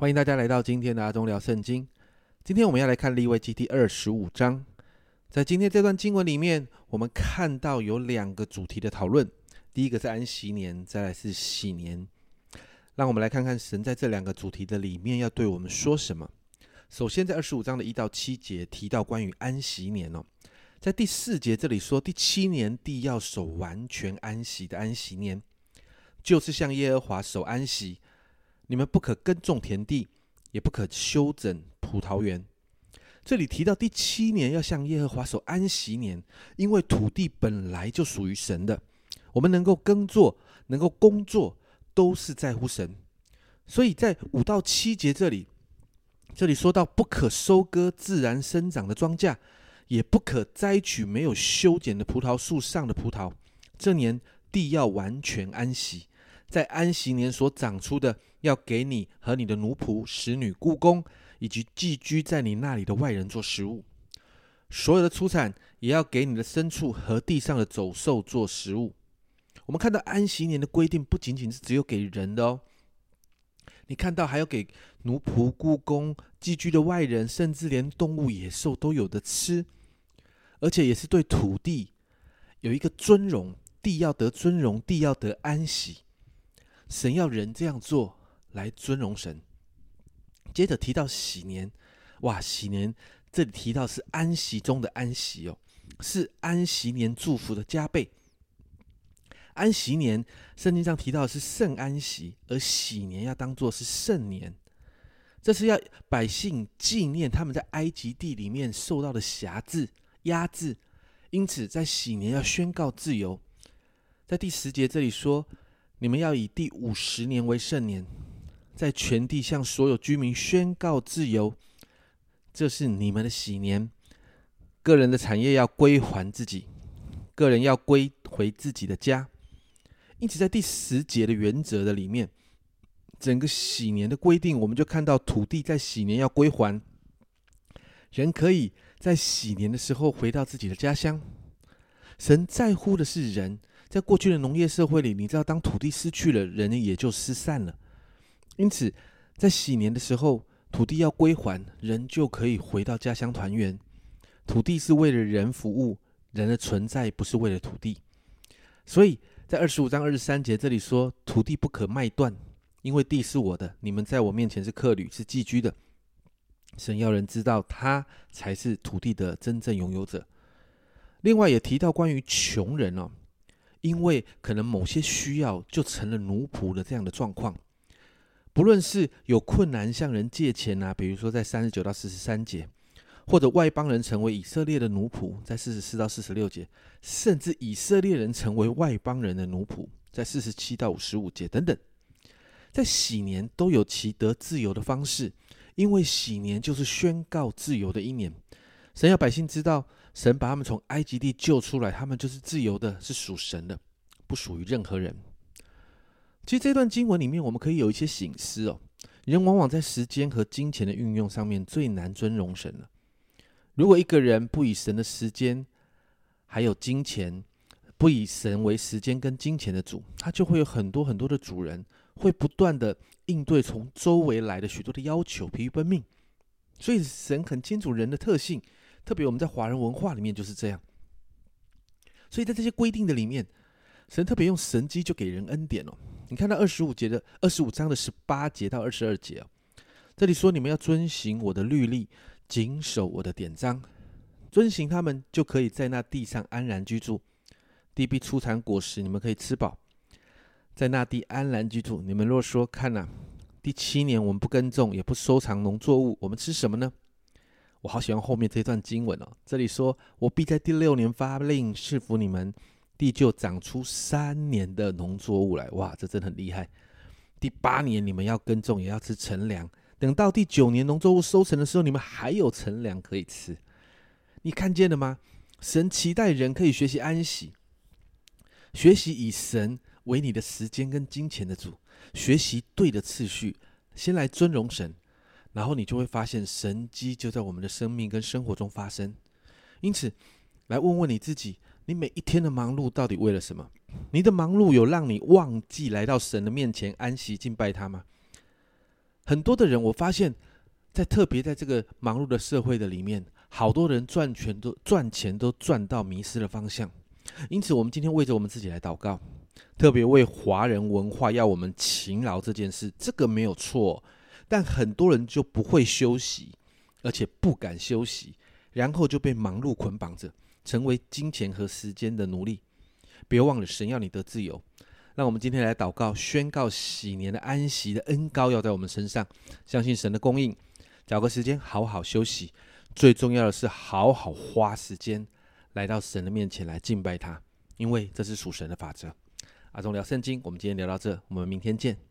欢迎大家来到今天的阿忠聊圣经。今天我们要来看利未记第二十五章。在今天这段经文里面，我们看到有两个主题的讨论。第一个是安息年，再来是喜年。让我们来看看神在这两个主题的里面要对我们说什么。首先，在二十五章的一到七节提到关于安息年哦，在第四节这里说，第七年地要守完全安息的安息年，就是向耶和华守安息。你们不可耕种田地，也不可修整葡萄园。这里提到第七年要向耶和华守安息年，因为土地本来就属于神的，我们能够耕作、能够工作，都是在乎神。所以在五到七节这里，这里说到不可收割自然生长的庄稼，也不可摘取没有修剪的葡萄树上的葡萄。这年地要完全安息。在安息年所长出的，要给你和你的奴仆、使女、雇工，以及寄居在你那里的外人做食物；所有的出产，也要给你的牲畜和地上的走兽做食物。我们看到安息年的规定，不仅仅是只有给人的哦，你看到还要给奴仆、雇工、寄居的外人，甚至连动物、野兽都有的吃，而且也是对土地有一个尊荣，地要得尊荣，地要得安息。神要人这样做来尊荣神。接着提到喜年，哇，喜年这里提到是安息中的安息哦，是安息年祝福的加倍。安息年圣经上提到的是圣安息，而喜年要当做是圣年，这是要百姓纪念他们在埃及地里面受到的辖制、压制，因此在喜年要宣告自由。在第十节这里说。你们要以第五十年为圣年，在全地向所有居民宣告自由，这是你们的喜年。个人的产业要归还自己，个人要归回自己的家。因此，在第十节的原则的里面，整个喜年的规定，我们就看到土地在喜年要归还，人可以在喜年的时候回到自己的家乡。神在乎的是人。在过去的农业社会里，你知道，当土地失去了，人也就失散了。因此，在喜年的时候，土地要归还，人就可以回到家乡团圆。土地是为了人服务，人的存在不是为了土地。所以在二十五章二十三节这里说：“土地不可卖断，因为地是我的，你们在我面前是客旅，是寄居的。”神要人知道，他才是土地的真正拥有者。另外也提到关于穷人哦。因为可能某些需要就成了奴仆的这样的状况，不论是有困难向人借钱啊，比如说在三十九到四十三节，或者外邦人成为以色列的奴仆，在四十四到四十六节，甚至以色列人成为外邦人的奴仆，在四十七到五十五节等等，在喜年都有其得自由的方式，因为喜年就是宣告自由的一年，神要百姓知道。神把他们从埃及地救出来，他们就是自由的，是属神的，不属于任何人。其实这段经文里面，我们可以有一些醒思哦。人往往在时间和金钱的运用上面最难尊荣神了。如果一个人不以神的时间还有金钱，不以神为时间跟金钱的主，他就会有很多很多的主人，会不断的应对从周围来的许多的要求，疲于奔命。所以神很清楚人的特性。特别我们在华人文化里面就是这样，所以在这些规定的里面，神特别用神机就给人恩典哦。你看到二十五节的二十五章的十八节到二十二节哦，这里说你们要遵行我的律例，谨守我的典章，遵行他们就可以在那地上安然居住，地必出产果实，你们可以吃饱，在那地安然居住。你们若说看呐，第七年我们不耕种，也不收藏农作物，我们吃什么呢？我好喜欢后面这段经文哦，这里说：“我必在第六年发令赐福你们，地就长出三年的农作物来。”哇，这真的很厉害。第八年你们要耕种，也要吃陈粮。等到第九年农作物收成的时候，你们还有陈粮可以吃。你看见了吗？神期待人可以学习安息，学习以神为你的时间跟金钱的主，学习对的次序，先来尊荣神。然后你就会发现神机就在我们的生命跟生活中发生。因此，来问问你自己：你每一天的忙碌到底为了什么？你的忙碌有让你忘记来到神的面前安息敬拜他吗？很多的人，我发现，在特别在这个忙碌的社会的里面，好多人赚钱都赚钱都赚到迷失了方向。因此，我们今天为着我们自己来祷告，特别为华人文化要我们勤劳这件事，这个没有错。但很多人就不会休息，而且不敢休息，然后就被忙碌捆绑着，成为金钱和时间的奴隶。别忘了，神要你得自由。让我们今天来祷告，宣告喜年的安息的恩高要在我们身上，相信神的供应，找个时间好好休息。最重要的是，好好花时间来到神的面前来敬拜他，因为这是属神的法则。阿忠聊圣经，我们今天聊到这，我们明天见。